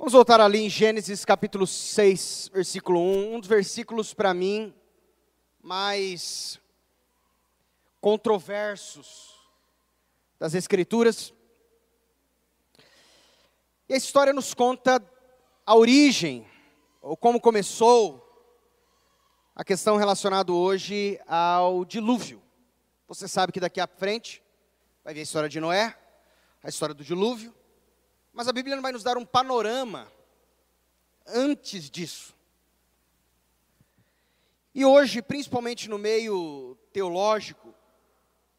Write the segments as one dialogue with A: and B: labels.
A: Vamos voltar ali em Gênesis capítulo 6, versículo 1, um dos versículos para mim mais controversos das Escrituras. E a história nos conta a origem, ou como começou a questão relacionada hoje ao dilúvio. Você sabe que daqui à frente vai ver a história de Noé, a história do dilúvio, mas a Bíblia não vai nos dar um panorama antes disso. E hoje, principalmente no meio teológico,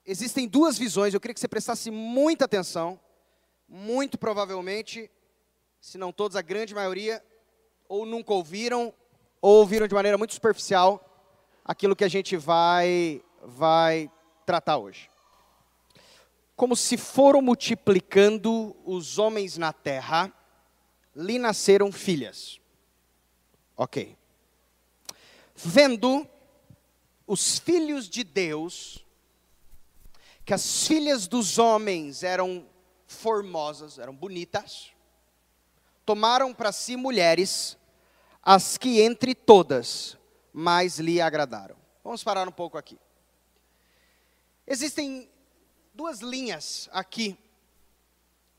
A: existem duas visões, eu queria que você prestasse muita atenção. Muito provavelmente, se não todos, a grande maioria, ou nunca ouviram, ou ouviram de maneira muito superficial aquilo que a gente vai, vai tratar hoje como se foram multiplicando os homens na terra, lhe nasceram filhas. Ok. Vendo os filhos de Deus, que as filhas dos homens eram formosas, eram bonitas, tomaram para si mulheres, as que entre todas mais lhe agradaram. Vamos parar um pouco aqui. Existem duas linhas aqui.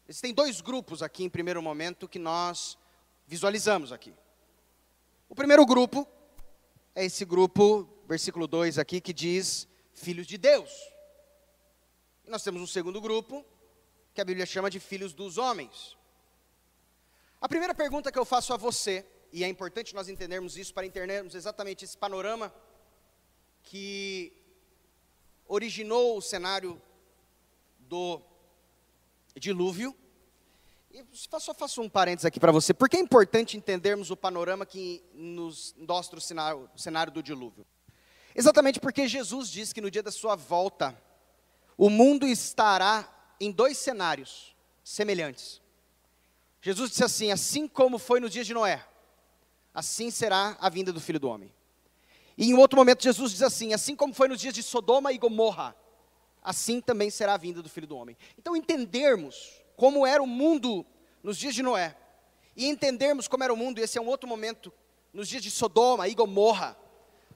A: Existem dois grupos aqui em primeiro momento que nós visualizamos aqui. O primeiro grupo é esse grupo, versículo 2 aqui, que diz filhos de Deus. E nós temos um segundo grupo, que a Bíblia chama de filhos dos homens. A primeira pergunta que eu faço a você, e é importante nós entendermos isso para entendermos exatamente esse panorama que originou o cenário do dilúvio. E só faço um parênteses aqui para você. Por que é importante entendermos o panorama que nos mostra o cenário, o cenário do dilúvio? Exatamente porque Jesus diz que no dia da sua volta, o mundo estará em dois cenários semelhantes. Jesus disse assim: assim como foi nos dias de Noé, assim será a vinda do Filho do Homem. E em outro momento, Jesus diz assim: assim como foi nos dias de Sodoma e Gomorra, assim também será a vinda do Filho do Homem. Então, entendermos como era o mundo nos dias de Noé, e entendermos como era o mundo, esse é um outro momento, nos dias de Sodoma e Gomorra,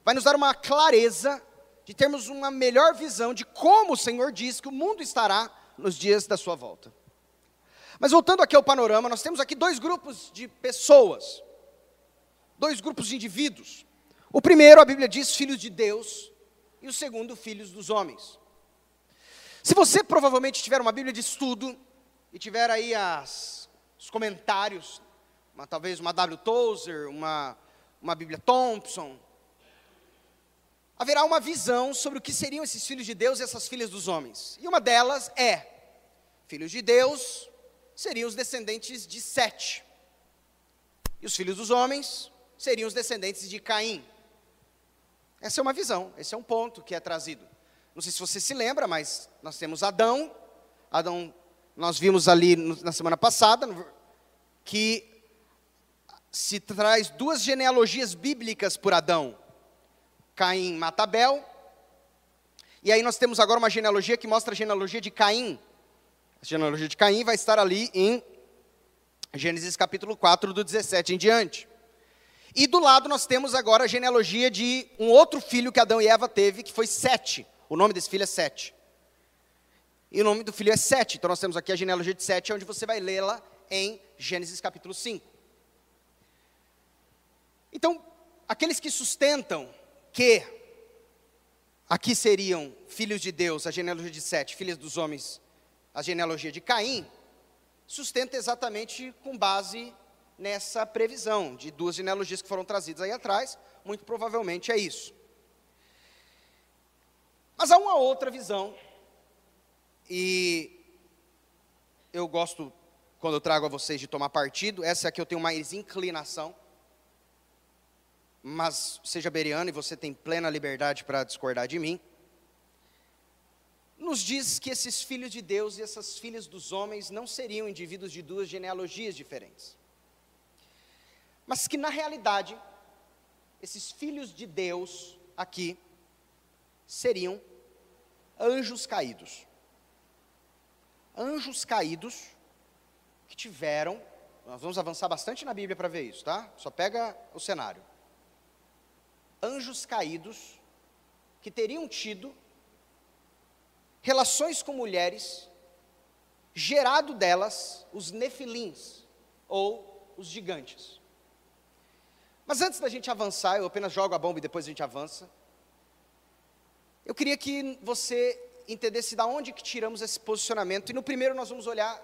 A: vai nos dar uma clareza de termos uma melhor visão de como o Senhor diz que o mundo estará nos dias da sua volta. Mas voltando aqui ao panorama, nós temos aqui dois grupos de pessoas, dois grupos de indivíduos. O primeiro, a Bíblia diz, filhos de Deus, e o segundo, filhos dos homens. Se você provavelmente tiver uma Bíblia de estudo e tiver aí as, os comentários, uma, talvez uma W. Tozer, uma, uma Bíblia Thompson, haverá uma visão sobre o que seriam esses filhos de Deus e essas filhas dos homens. E uma delas é: filhos de Deus seriam os descendentes de Sete, e os filhos dos homens seriam os descendentes de Caim. Essa é uma visão, esse é um ponto que é trazido. Não sei se você se lembra, mas nós temos Adão. Adão, nós vimos ali na semana passada que se traz duas genealogias bíblicas por Adão. Caim mata Abel. E aí nós temos agora uma genealogia que mostra a genealogia de Caim. A genealogia de Caim vai estar ali em Gênesis capítulo 4, do 17 em diante. E do lado nós temos agora a genealogia de um outro filho que Adão e Eva teve, que foi Sete. O nome desse filho é Sete. E o nome do filho é Sete. Então nós temos aqui a genealogia de Sete, onde você vai lê-la em Gênesis capítulo 5. Então, aqueles que sustentam que aqui seriam filhos de Deus, a genealogia de Sete, filhos dos homens, a genealogia de Caim, sustenta exatamente com base nessa previsão de duas genealogias que foram trazidas aí atrás, muito provavelmente é isso. Mas há uma outra visão, e eu gosto, quando eu trago a vocês, de tomar partido, essa é a que eu tenho mais inclinação, mas seja beriano e você tem plena liberdade para discordar de mim. Nos diz que esses filhos de Deus e essas filhas dos homens não seriam indivíduos de duas genealogias diferentes, mas que na realidade, esses filhos de Deus aqui, seriam anjos caídos. Anjos caídos que tiveram nós vamos avançar bastante na Bíblia para ver isso, tá? Só pega o cenário. Anjos caídos que teriam tido relações com mulheres, gerado delas os nefilins, ou os gigantes. Mas antes da gente avançar, eu apenas jogo a bomba e depois a gente avança. Eu queria que você entendesse da onde que tiramos esse posicionamento. E no primeiro nós vamos olhar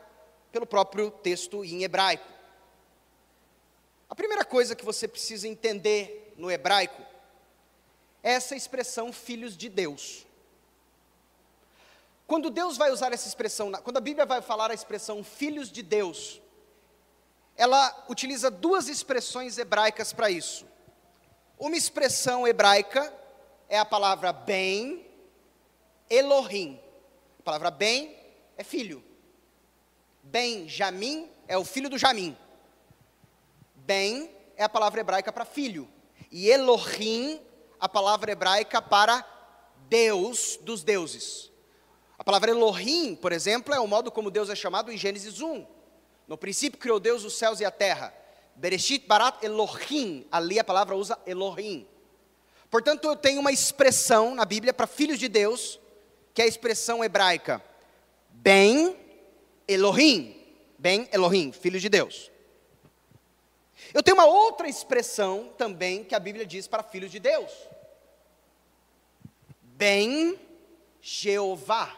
A: pelo próprio texto em hebraico. A primeira coisa que você precisa entender no hebraico é essa expressão filhos de Deus. Quando Deus vai usar essa expressão, quando a Bíblia vai falar a expressão filhos de Deus, ela utiliza duas expressões hebraicas para isso. Uma expressão hebraica é a palavra bem, Elohim. A palavra bem é filho. Ben Jamim é o filho do Jamim. Ben é a palavra hebraica para filho. E Elohim, a palavra hebraica para Deus dos deuses. A palavra Elohim, por exemplo, é o modo como Deus é chamado em Gênesis 1. No princípio criou Deus os céus e a terra. Bereshit barat Elohim. Ali a palavra usa Elohim. Portanto, eu tenho uma expressão na Bíblia para filhos de Deus, que é a expressão hebraica Ben Elohim. Ben Elohim, filhos de Deus. Eu tenho uma outra expressão também que a Bíblia diz para filhos de Deus. Ben Jeová.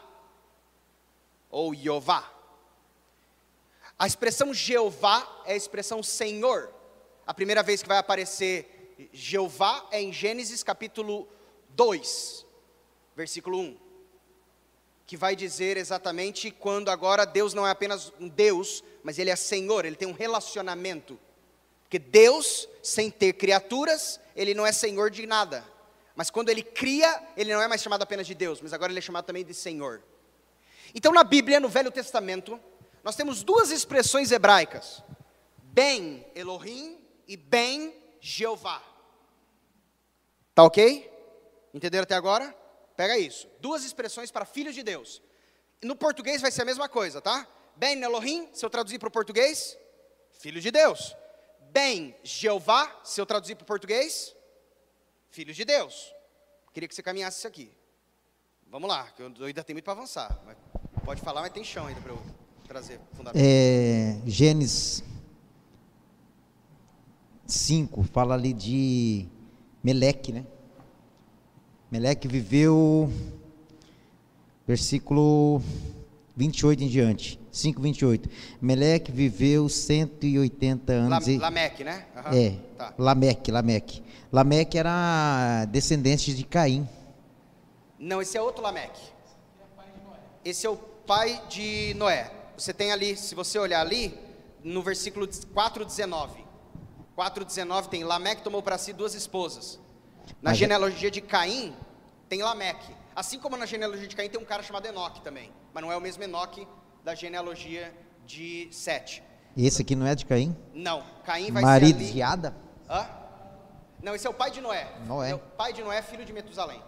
A: Ou Jeová. A expressão Jeová é a expressão Senhor. A primeira vez que vai aparecer Jeová é em Gênesis capítulo 2, versículo 1. Que vai dizer exatamente quando agora Deus não é apenas um Deus, mas Ele é Senhor, Ele tem um relacionamento. Porque Deus, sem ter criaturas, Ele não é Senhor de nada. Mas quando Ele cria, Ele não é mais chamado apenas de Deus, mas agora Ele é chamado também de Senhor. Então na Bíblia, no Velho Testamento, nós temos duas expressões hebraicas: Ben Elohim e Ben Jeová. Tá ok? Entenderam até agora? Pega isso. Duas expressões para filhos de Deus. No português vai ser a mesma coisa, tá? Ben Elohim, se eu traduzir para o português, filho de Deus. Ben Jeová, se eu traduzir para o português, filhos de Deus. Queria que você caminhasse isso aqui. Vamos lá, que eu ainda tenho muito para avançar. pode falar, mas tem chão ainda para eu trazer fundamento.
B: É, Gênesis 5 fala ali de Meleque, né? Meleque viveu, versículo 28 em diante, 5, 28. Meleque viveu 180 anos.
A: La, Lameque, né?
B: Uhum. É, tá. Lameque, Lameque. Lameque era descendente de Caim.
A: Não, esse é outro Lameque. Esse é o pai de Noé você tem ali, se você olhar ali, no versículo 4,19. 4,19 tem Lameque tomou para si duas esposas. Na Mas é- genealogia de Caim, tem Lameque. Assim como na genealogia de Caim tem um cara chamado Enoque também. Mas não é o mesmo Enoque da genealogia de Sete.
B: E esse aqui não é de Caim?
A: Não, Caim vai
B: Marido
A: ser ali...
B: de Ada?
A: Hã? Não, esse é o pai de Noé.
B: Noé.
A: É o pai de Noé, filho de Metusalém.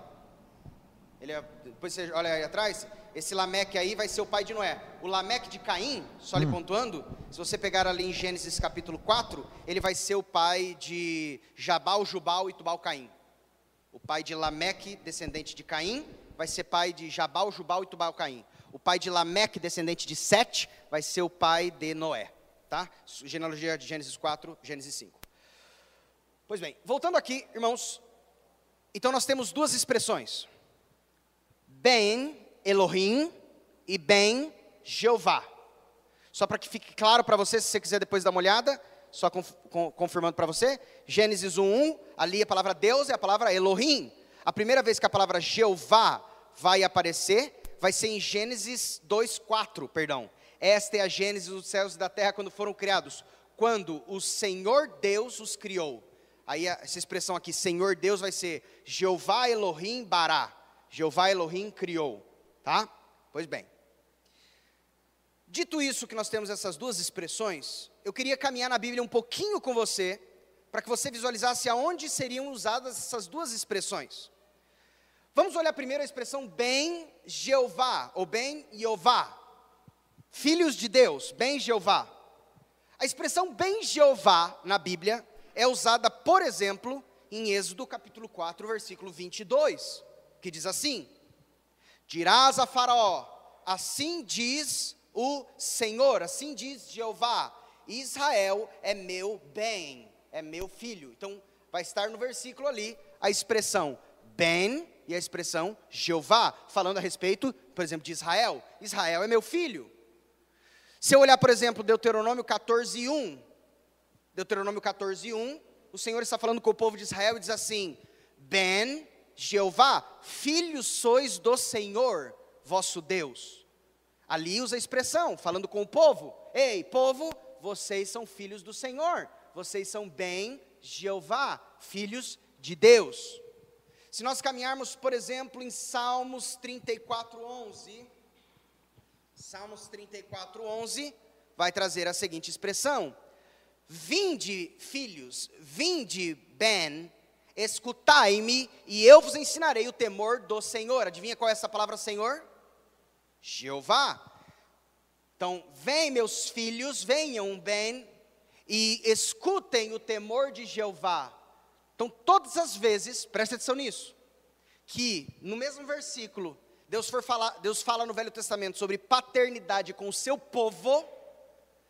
A: Ele é, depois você olha aí atrás, esse Lameque aí vai ser o pai de Noé. O Lameque de Caim, só hum. lhe pontuando, se você pegar ali em Gênesis capítulo 4, ele vai ser o pai de Jabal, Jubal e Tubal Caim. O pai de Lameque, descendente de Caim, vai ser pai de Jabal, Jubal e Tubal Caim. O pai de Lameque, descendente de Sete, vai ser o pai de Noé. Tá? Genealogia de Gênesis 4, Gênesis 5. Pois bem, voltando aqui, irmãos. Então nós temos duas expressões. Ben Elohim e Ben Jeová. Só para que fique claro para você, se você quiser depois dar uma olhada, só confirmando para você, Gênesis 1:1, ali a palavra Deus é a palavra Elohim. A primeira vez que a palavra Jeová vai aparecer, vai ser em Gênesis 2:4, perdão. Esta é a Gênesis dos céus e da terra quando foram criados, quando o Senhor Deus os criou. Aí essa expressão aqui, Senhor Deus, vai ser Jeová Elohim Bará. Jeová Elohim criou. Tá? Pois bem. Dito isso, que nós temos essas duas expressões, eu queria caminhar na Bíblia um pouquinho com você, para que você visualizasse aonde seriam usadas essas duas expressões. Vamos olhar primeiro a expressão bem Jeová, ou bem Jeová. Filhos de Deus, bem Jeová. A expressão bem Jeová na Bíblia é usada, por exemplo, em Êxodo capítulo 4, versículo 22, que diz assim: Dirás a Faraó, assim diz o Senhor, assim diz Jeová, Israel é meu bem, é meu filho. Então, vai estar no versículo ali a expressão bem e a expressão Jeová, falando a respeito, por exemplo, de Israel. Israel é meu filho. Se eu olhar, por exemplo, Deuteronômio 14, 1, Deuteronômio 14, 1, o Senhor está falando com o povo de Israel e diz assim: Ben, Jeová, filhos sois do Senhor, vosso Deus. Ali usa a expressão, falando com o povo: Ei, povo, vocês são filhos do Senhor, vocês são bem Jeová, filhos de Deus. Se nós caminharmos, por exemplo, em Salmos 34, 11, Salmos 34, 11, vai trazer a seguinte expressão: Vinde, filhos, vinde, Ben, escutai-me, e eu vos ensinarei o temor do Senhor. Adivinha qual é essa palavra Senhor? Jeová. Então, vem, meus filhos, venham, Ben, e escutem o temor de Jeová. Então, todas as vezes, preste atenção nisso, que no mesmo versículo, Deus, for falar, Deus fala no Velho Testamento sobre paternidade com o seu povo,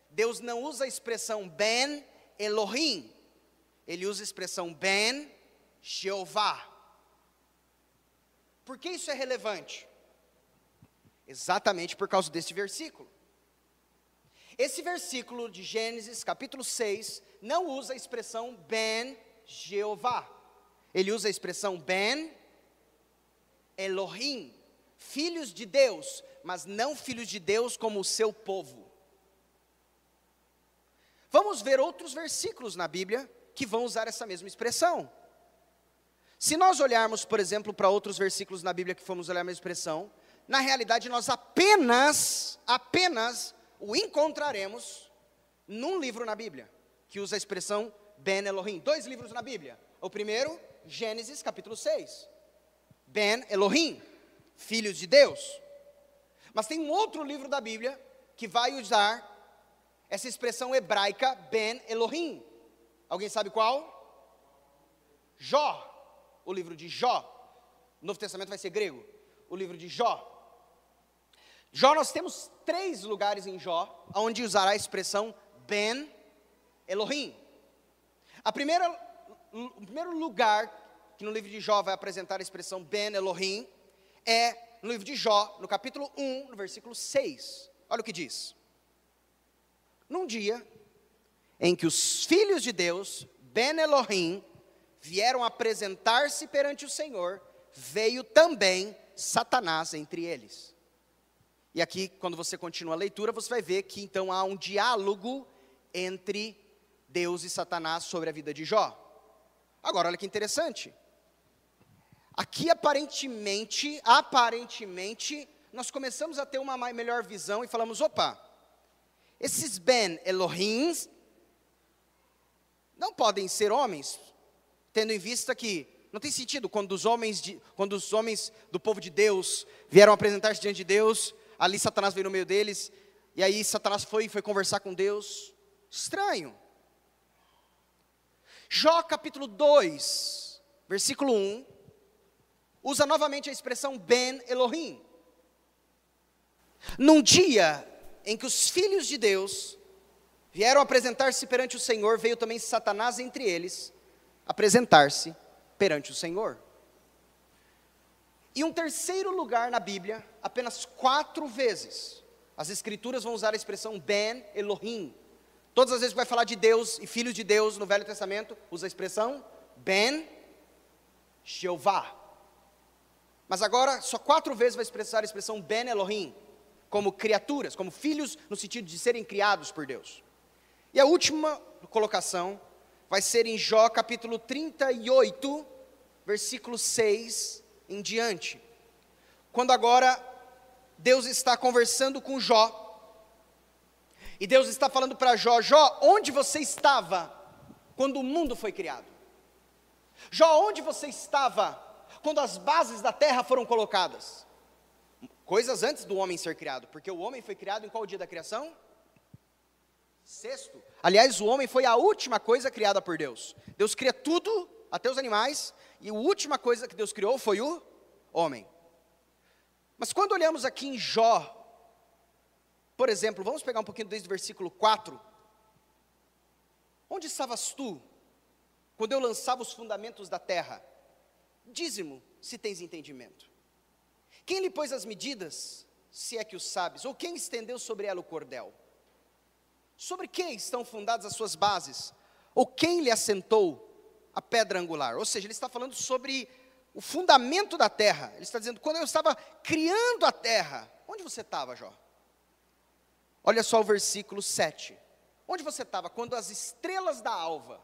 A: Deus não usa a expressão Ben Elohim, ele usa a expressão Ben Jeová. Por que isso é relevante? Exatamente por causa desse versículo. Esse versículo de Gênesis, capítulo 6, não usa a expressão Ben Jeová. Ele usa a expressão Ben Elohim, filhos de Deus, mas não filhos de Deus como o seu povo. Vamos ver outros versículos na Bíblia que vão usar essa mesma expressão. Se nós olharmos, por exemplo, para outros versículos na Bíblia que fomos olhar a mesma expressão, na realidade nós apenas, apenas o encontraremos num livro na Bíblia, que usa a expressão Ben Elohim. Dois livros na Bíblia. O primeiro, Gênesis capítulo 6. Ben Elohim, filhos de Deus. Mas tem um outro livro da Bíblia que vai usar essa expressão hebraica Ben Elohim. Alguém sabe qual? Jó. O livro de Jó. O Novo Testamento vai ser grego. O livro de Jó. Jó, nós temos três lugares em Jó, onde usará a expressão Ben Elohim. A primeira, o primeiro lugar que no livro de Jó vai apresentar a expressão Ben Elohim é no livro de Jó, no capítulo 1, no versículo 6. Olha o que diz. Num dia em que os filhos de Deus, Ben Elohim, vieram apresentar-se perante o Senhor, veio também Satanás entre eles. E aqui, quando você continua a leitura, você vai ver que então há um diálogo entre Deus e Satanás sobre a vida de Jó. Agora, olha que interessante. Aqui, aparentemente, aparentemente, nós começamos a ter uma melhor visão e falamos: opa, esses Ben Elohims não podem ser homens, tendo em vista que não tem sentido quando os homens, de, quando os homens do povo de Deus vieram apresentar-se diante de Deus, ali Satanás veio no meio deles, e aí Satanás foi foi conversar com Deus. Estranho. Jó capítulo 2, versículo 1, usa novamente a expressão Ben Elohim. Num dia em que os filhos de Deus vieram apresentar-se perante o Senhor, veio também Satanás entre eles apresentar-se perante o Senhor. E um terceiro lugar na Bíblia, apenas quatro vezes, as Escrituras vão usar a expressão Ben Elohim. Todas as vezes que vai falar de Deus e filhos de Deus no Velho Testamento, usa a expressão Ben Jeová. Mas agora, só quatro vezes vai expressar a expressão Ben Elohim, como criaturas, como filhos, no sentido de serem criados por Deus. E a última colocação vai ser em Jó capítulo 38, versículo 6 em diante. Quando agora Deus está conversando com Jó, e Deus está falando para Jó: Jó, onde você estava quando o mundo foi criado? Jó, onde você estava quando as bases da terra foram colocadas? Coisas antes do homem ser criado, porque o homem foi criado em qual dia da criação? Sexto. Aliás, o homem foi a última coisa criada por Deus. Deus cria tudo, até os animais, e a última coisa que Deus criou foi o homem. Mas quando olhamos aqui em Jó, por exemplo, vamos pegar um pouquinho desde o versículo 4. Onde estavas tu, quando eu lançava os fundamentos da terra? Dízimo, se tens entendimento. Quem lhe pôs as medidas, se é que o sabes? Ou quem estendeu sobre ela o cordel? Sobre quem estão fundadas as suas bases? Ou quem lhe assentou a pedra angular? Ou seja, ele está falando sobre o fundamento da terra. Ele está dizendo, quando eu estava criando a terra, onde você estava, Jó? Olha só o versículo 7. Onde você estava quando as estrelas da alva,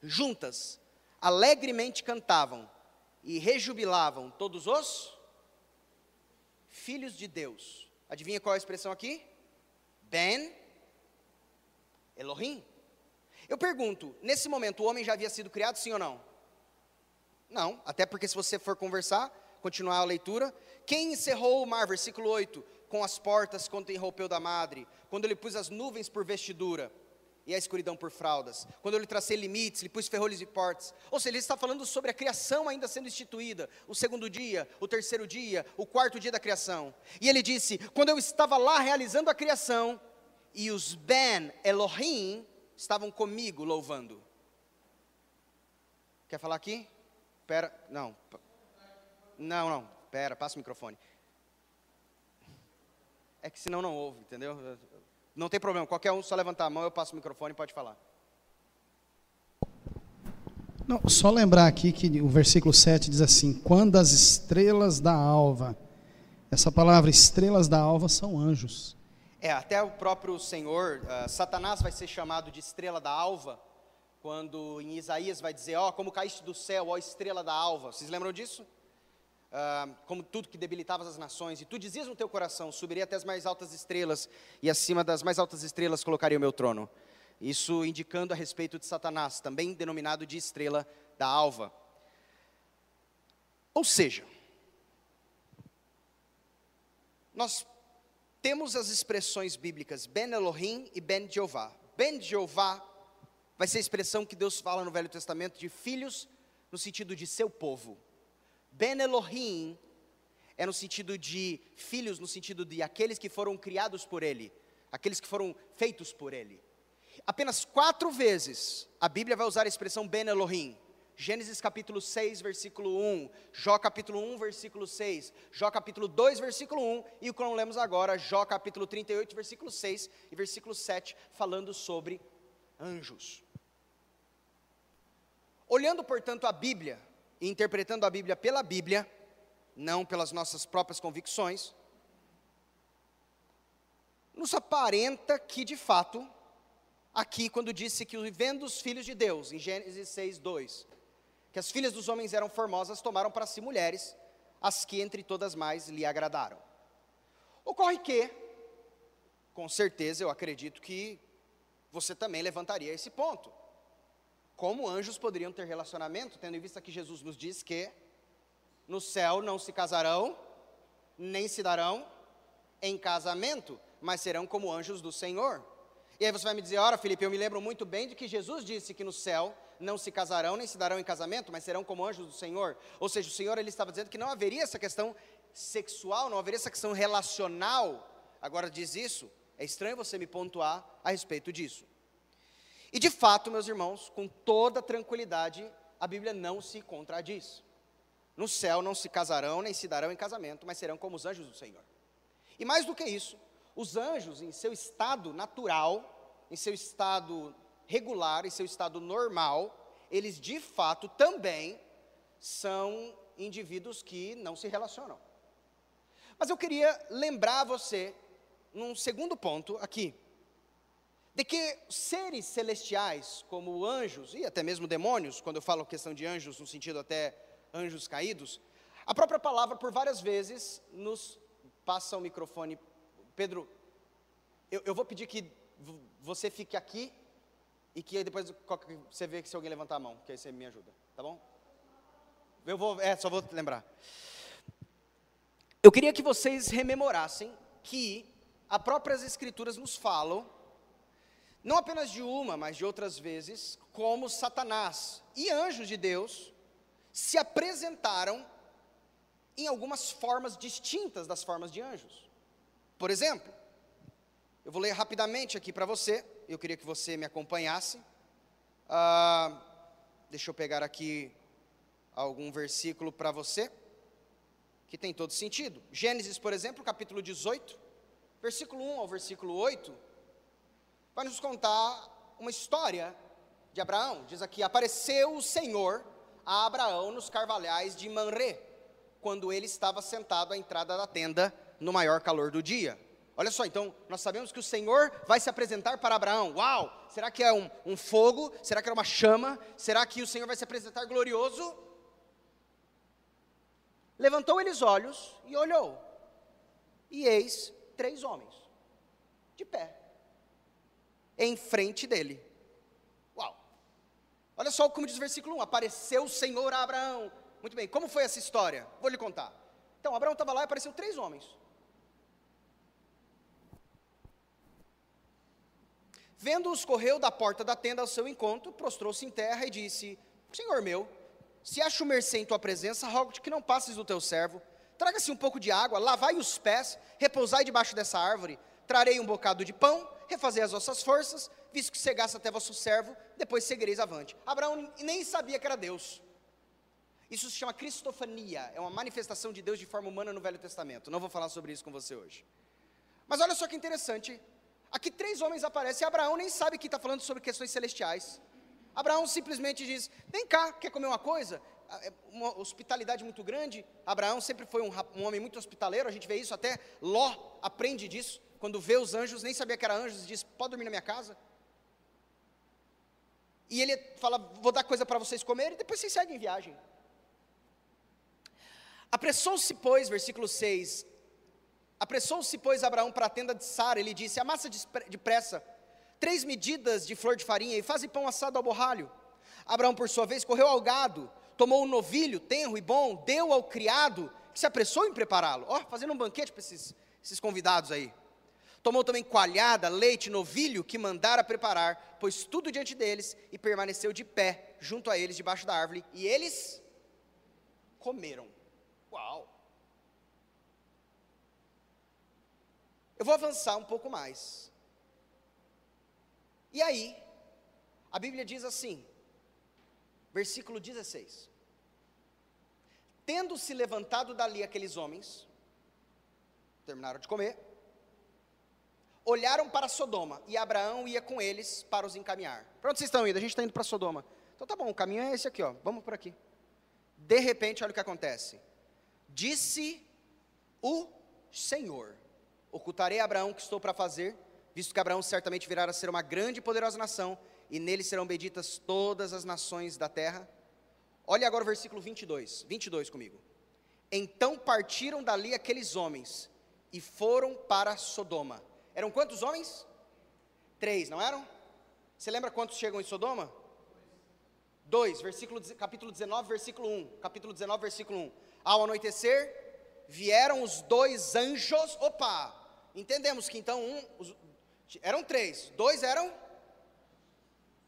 A: juntas, alegremente cantavam e rejubilavam todos os filhos de Deus. Adivinha qual é a expressão aqui? Ben Elohim. Eu pergunto, nesse momento o homem já havia sido criado, sim ou não? Não, até porque se você for conversar, continuar a leitura, quem encerrou o mar, versículo 8, com as portas quando enroupeu da madre, quando ele pus as nuvens por vestidura e a escuridão por fraldas, quando ele tracei limites, ele pus ferrolhos e portas. Ou seja, ele está falando sobre a criação ainda sendo instituída, o segundo dia, o terceiro dia, o quarto dia da criação. E ele disse: quando eu estava lá realizando a criação, e os Ben Elohim estavam comigo louvando. Quer falar aqui? Pera, não. Não, não. Pera, passa o microfone. É que senão não ouve, entendeu? Não tem problema, qualquer um só levantar a mão, eu passo o microfone e pode falar.
C: Não, só lembrar aqui que o versículo 7 diz assim: Quando as estrelas da alva, essa palavra estrelas da alva são anjos.
A: É, até o próprio Senhor, uh, Satanás vai ser chamado de estrela da alva, quando em Isaías vai dizer: Ó, oh, como caíste do céu, ó estrela da alva. Vocês lembram disso? Uh, como tudo que debilitava as nações, e tu dizias no teu coração: Subirei até as mais altas estrelas, e acima das mais altas estrelas colocarei o meu trono. Isso indicando a respeito de Satanás, também denominado de estrela da alva. Ou seja, nós temos as expressões bíblicas Ben Elohim e Ben Jeová. Ben Jeová vai ser a expressão que Deus fala no Velho Testamento de filhos, no sentido de seu povo. Ben Elohim é no sentido de filhos, no sentido de aqueles que foram criados por Ele, aqueles que foram feitos por Ele. Apenas quatro vezes a Bíblia vai usar a expressão Ben Elohim. Gênesis capítulo 6, versículo 1, Jó capítulo 1, versículo 6, Jó capítulo 2, versículo 1, e o que não lemos agora, Jó capítulo 38, versículo 6 e versículo 7, falando sobre anjos. Olhando, portanto, a Bíblia e interpretando a Bíblia pela Bíblia, não pelas nossas próprias convicções, nos aparenta que, de fato, aqui, quando disse que vendo os filhos de Deus, em Gênesis 6, 2, que as filhas dos homens eram formosas, tomaram para si mulheres, as que entre todas mais lhe agradaram. Ocorre que, com certeza, eu acredito que você também levantaria esse ponto. Como anjos poderiam ter relacionamento, tendo em vista que Jesus nos diz que no céu não se casarão, nem se darão em casamento, mas serão como anjos do Senhor. E aí você vai me dizer, ora Felipe, eu me lembro muito bem de que Jesus disse que no céu não se casarão nem se darão em casamento, mas serão como anjos do Senhor. Ou seja, o Senhor ele estava dizendo que não haveria essa questão sexual, não haveria essa questão relacional. Agora diz isso, é estranho você me pontuar a respeito disso. E de fato, meus irmãos, com toda tranquilidade, a Bíblia não se contradiz. No céu não se casarão nem se darão em casamento, mas serão como os anjos do Senhor. E mais do que isso, os anjos, em seu estado natural, em seu estado regular, em seu estado normal, eles de fato também são indivíduos que não se relacionam. Mas eu queria lembrar você, num segundo ponto aqui, de que seres celestiais, como anjos e até mesmo demônios, quando eu falo questão de anjos, no sentido até anjos caídos, a própria palavra por várias vezes nos passa o microfone. Pedro, eu, eu vou pedir que você fique aqui e que aí depois você vê que se alguém levantar a mão, que aí você me ajuda, tá bom? Eu vou, é, só vou lembrar. Eu queria que vocês rememorassem que as próprias escrituras nos falam não apenas de uma, mas de outras vezes, como Satanás e anjos de Deus se apresentaram em algumas formas distintas das formas de anjos. Por exemplo, eu vou ler rapidamente aqui para você, eu queria que você me acompanhasse. Ah, deixa eu pegar aqui algum versículo para você, que tem todo sentido. Gênesis, por exemplo, capítulo 18, versículo 1 ao versículo 8, vai nos contar uma história de Abraão. Diz aqui: Apareceu o Senhor a Abraão nos carvalhais de Manré, quando ele estava sentado à entrada da tenda no maior calor do dia. Olha só, então, nós sabemos que o Senhor vai se apresentar para Abraão. Uau! Será que é um, um fogo? Será que é uma chama? Será que o Senhor vai se apresentar glorioso? Levantou ele os olhos e olhou. E eis três homens, de pé, em frente dele. Uau! Olha só como diz o versículo 1: Apareceu o Senhor a Abraão. Muito bem, como foi essa história? Vou lhe contar. Então, Abraão estava lá e apareceu três homens. Vendo-os, correu da porta da tenda ao seu encontro, prostrou-se em terra e disse: Senhor meu, se acho mercê em tua presença, rogo-te que não passes do teu servo. Traga-se um pouco de água, lavai os pés, repousai debaixo dessa árvore. Trarei um bocado de pão, refazei as vossas forças, visto que cegasse até vosso servo, depois seguireis avante. Abraão nem sabia que era Deus. Isso se chama cristofania, é uma manifestação de Deus de forma humana no Velho Testamento. Não vou falar sobre isso com você hoje. Mas olha só que interessante, Aqui três homens aparecem, Abraão nem sabe que está falando sobre questões celestiais. Abraão simplesmente diz: Vem cá, quer comer uma coisa? É uma hospitalidade muito grande. Abraão sempre foi um, um, homem muito hospitaleiro, a gente vê isso até Ló aprende disso. Quando vê os anjos, nem sabia que era anjos, diz: Pode dormir na minha casa? E ele fala: Vou dar coisa para vocês comerem, e depois vocês seguem em viagem. Apressou-se, pois, versículo 6, Apressou-se, pois, Abraão para a tenda de Sara, ele disse: Amassa depressa três medidas de flor de farinha e faze pão assado ao borralho. Abraão, por sua vez, correu ao gado, tomou um novilho tenro e bom, deu ao criado, que se apressou em prepará-lo. Ó, oh, fazendo um banquete para esses, esses convidados aí. Tomou também coalhada, leite, novilho, que mandara preparar, pôs tudo diante deles e permaneceu de pé junto a eles, debaixo da árvore, e eles comeram. Uau! Eu vou avançar um pouco mais. E aí, a Bíblia diz assim, versículo 16: Tendo se levantado dali aqueles homens, terminaram de comer, olharam para Sodoma, e Abraão ia com eles para os encaminhar. Para onde vocês estão indo? A gente está indo para Sodoma. Então tá bom, o caminho é esse aqui, ó. Vamos por aqui. De repente, olha o que acontece. Disse o Senhor: Ocultarei a Abraão o que estou para fazer, visto que Abraão certamente virá a ser uma grande e poderosa nação, e nele serão benditas todas as nações da terra. Olha agora o versículo 22, 22 comigo. Então partiram dali aqueles homens e foram para Sodoma. Eram quantos homens? Três, não eram? Você lembra quantos chegam em Sodoma? Dois, versículo, capítulo 19, versículo 1. Capítulo 19, versículo 1. Ao anoitecer, vieram os dois anjos. Opa! Entendemos que então um, os, eram três, dois eram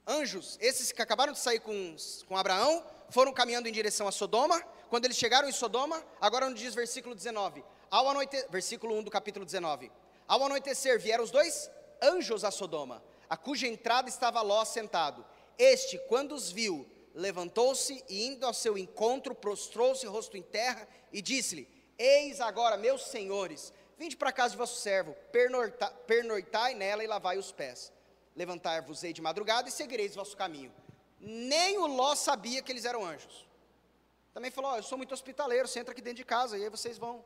A: anjos, esses que acabaram de sair com, com Abraão, foram caminhando em direção a Sodoma, quando eles chegaram em Sodoma, agora nos diz versículo 19, ao anoite, versículo 1 do capítulo 19, ao anoitecer vieram os dois anjos a Sodoma, a cuja entrada estava Ló sentado, este, quando os viu, levantou-se e indo ao seu encontro, prostrou-se rosto em terra e disse-lhe, eis agora, meus senhores, Vinde para a casa de vosso servo, pernoitai, pernoitai nela e lavai os pés. Levantai-vos-ei de madrugada e seguireis vosso caminho. Nem o Ló sabia que eles eram anjos. Também falou: oh, Eu sou muito hospitaleiro, você entra aqui dentro de casa e aí vocês vão.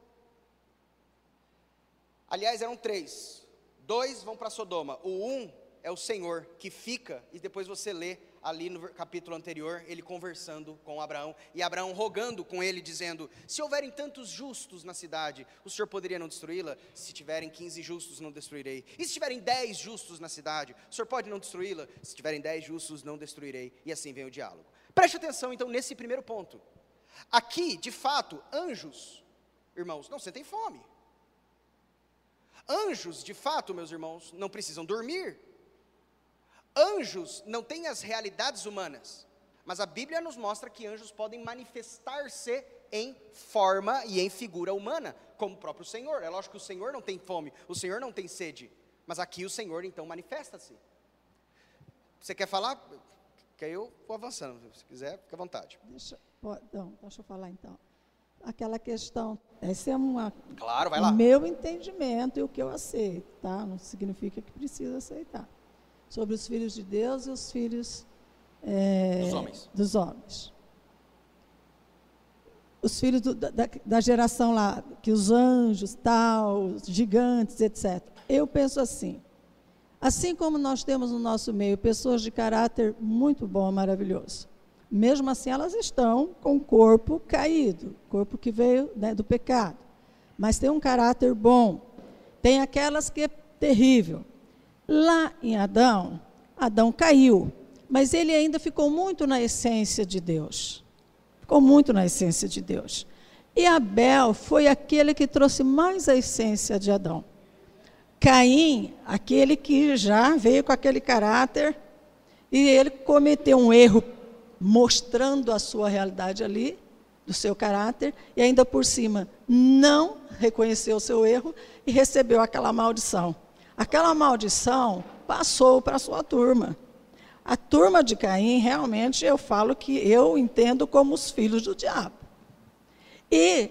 A: Aliás, eram três. Dois vão para Sodoma. O um é o Senhor que fica, e depois você lê ali no capítulo anterior, ele conversando com Abraão, e Abraão rogando com ele, dizendo: Se houverem tantos justos na cidade, o Senhor poderia não destruí-la? Se tiverem 15 justos, não destruirei. E se tiverem 10 justos na cidade, o Senhor pode não destruí-la? Se tiverem 10 justos, não destruirei. E assim vem o diálogo. Preste atenção então nesse primeiro ponto. Aqui, de fato, anjos, irmãos, não sentem fome. Anjos, de fato, meus irmãos, não precisam dormir. Anjos não têm as realidades humanas, mas a Bíblia nos mostra que anjos podem manifestar-se em forma e em figura humana, como o próprio Senhor. É lógico que o Senhor não tem fome, o Senhor não tem sede, mas aqui o Senhor então manifesta-se. Você quer falar? Que aí eu vou avançando. Se quiser, fique à vontade.
D: Deixa, não, deixa eu falar então. Aquela questão, essa é uma,
A: Claro, vai lá.
D: o meu entendimento e o que eu aceito, tá? Não significa que precisa aceitar. Sobre os filhos de Deus e os filhos é,
A: Dos homens.
D: dos homens. Os filhos do- da, da- geração lá, que os anjos, tal, os gigantes, etc. Eu penso assim, Assim como nós temos no nosso meio pessoas de caráter muito bom, maravilhoso, mesmo assim elas estão com o corpo caído, corpo que veio né, do pecado, mas tem um caráter bom. Tem aquelas que é terrível. Lá em Adão, Adão caiu, mas ele ainda ficou muito na essência de Deus. Ficou muito na essência de Deus. E Abel foi aquele que trouxe mais a essência de Adão. Caim, aquele que já veio com aquele caráter, e ele cometeu um erro mostrando a sua realidade ali, do seu caráter, e ainda por cima não reconheceu o seu erro e recebeu aquela maldição. Aquela maldição passou para a sua turma. A turma de Caim, realmente, eu falo que eu entendo como os filhos do diabo. E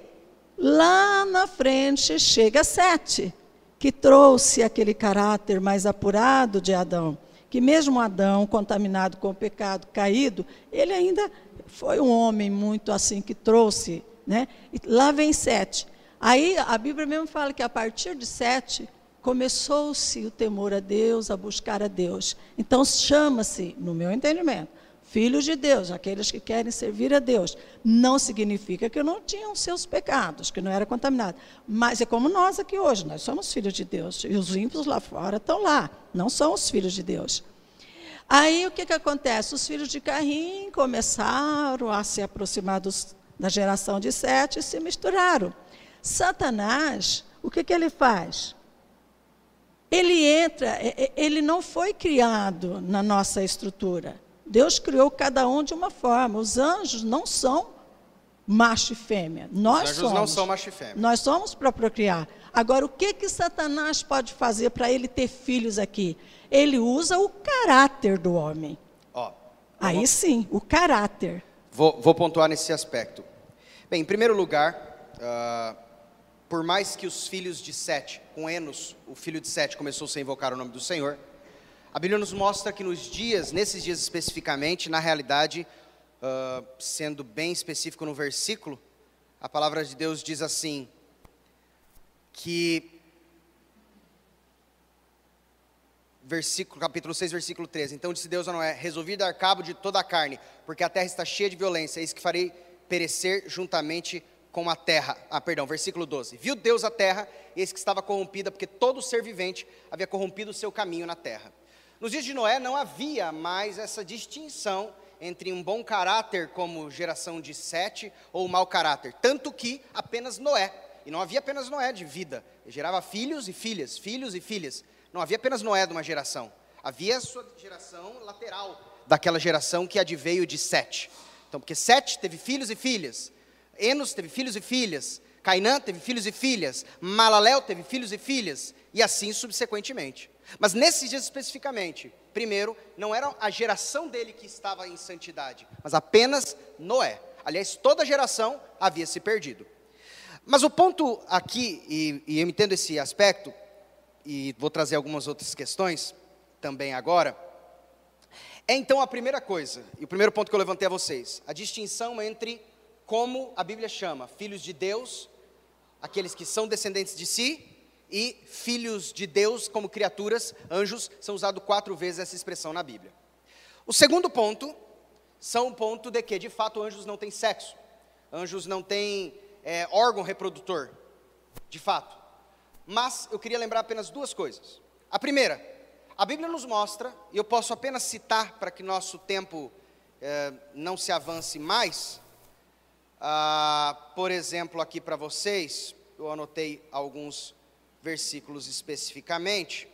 D: lá na frente chega Sete, que trouxe aquele caráter mais apurado de Adão. Que mesmo Adão, contaminado com o pecado, caído, ele ainda foi um homem muito assim que trouxe. Né? E lá vem Sete. Aí a Bíblia mesmo fala que a partir de Sete começou-se o temor a Deus, a buscar a Deus. Então chama-se, no meu entendimento, filhos de Deus, aqueles que querem servir a Deus. Não significa que não tinham seus pecados, que não era contaminado. Mas é como nós aqui hoje, nós somos filhos de Deus. E os ímpios lá fora estão lá, não são os filhos de Deus. Aí o que, que acontece? Os filhos de Caim começaram a se aproximar dos, da geração de Sete e se misturaram. Satanás, o que, que ele faz? Ele entra, ele não foi criado na nossa estrutura. Deus criou cada um de uma forma. Os anjos não são macho e fêmea. Nós
A: Os anjos
D: somos.
A: não são macho e fêmea.
D: Nós somos para procriar. Agora, o que que Satanás pode fazer para ele ter filhos aqui? Ele usa o caráter do homem.
A: Ó,
D: Aí sim, o caráter.
A: Vou, vou pontuar nesse aspecto. Bem, em primeiro lugar, ah, por mais que os filhos de Sete, com Enos, o filho de Sete, começou a invocar o nome do Senhor, a Bíblia nos mostra que nos dias, nesses dias especificamente, na realidade, ah, sendo bem específico no versículo, a palavra de Deus diz assim: que versículo, capítulo 6, versículo 13. Então disse Deus a Noé: Resolvi dar cabo de toda a carne, porque a terra está cheia de violência, eis que farei perecer juntamente com a terra. Ah, perdão, versículo 12. Viu Deus a terra, eis que estava corrompida, porque todo ser vivente havia corrompido o seu caminho na terra. Nos dias de Noé não havia mais essa distinção entre um bom caráter como geração de Sete ou mau caráter, tanto que apenas Noé, e não havia apenas Noé de vida, ele gerava filhos e filhas, filhos e filhas. Não havia apenas Noé de uma geração, havia a sua geração lateral daquela geração que adveio de Sete. Então, porque Sete teve filhos e filhas, Enos teve filhos e filhas, Cainã teve filhos e filhas, Malaléu teve filhos e filhas, e assim subsequentemente. Mas nesses dias especificamente, primeiro, não era a geração dele que estava em santidade, mas apenas Noé. Aliás, toda a geração havia se perdido. Mas o ponto aqui, e, e eu entendo esse aspecto, e vou trazer algumas outras questões também agora, é então a primeira coisa, e o primeiro ponto que eu levantei a vocês, a distinção entre como a Bíblia chama filhos de Deus, aqueles que são descendentes de si, e filhos de Deus como criaturas, anjos, são usados quatro vezes essa expressão na Bíblia. O segundo ponto são o ponto de que, de fato, anjos não têm sexo, anjos não têm é, órgão reprodutor, de fato. Mas eu queria lembrar apenas duas coisas. A primeira, a Bíblia nos mostra, e eu posso apenas citar para que nosso tempo é, não se avance mais, ah, por exemplo, aqui para vocês, eu anotei alguns versículos especificamente.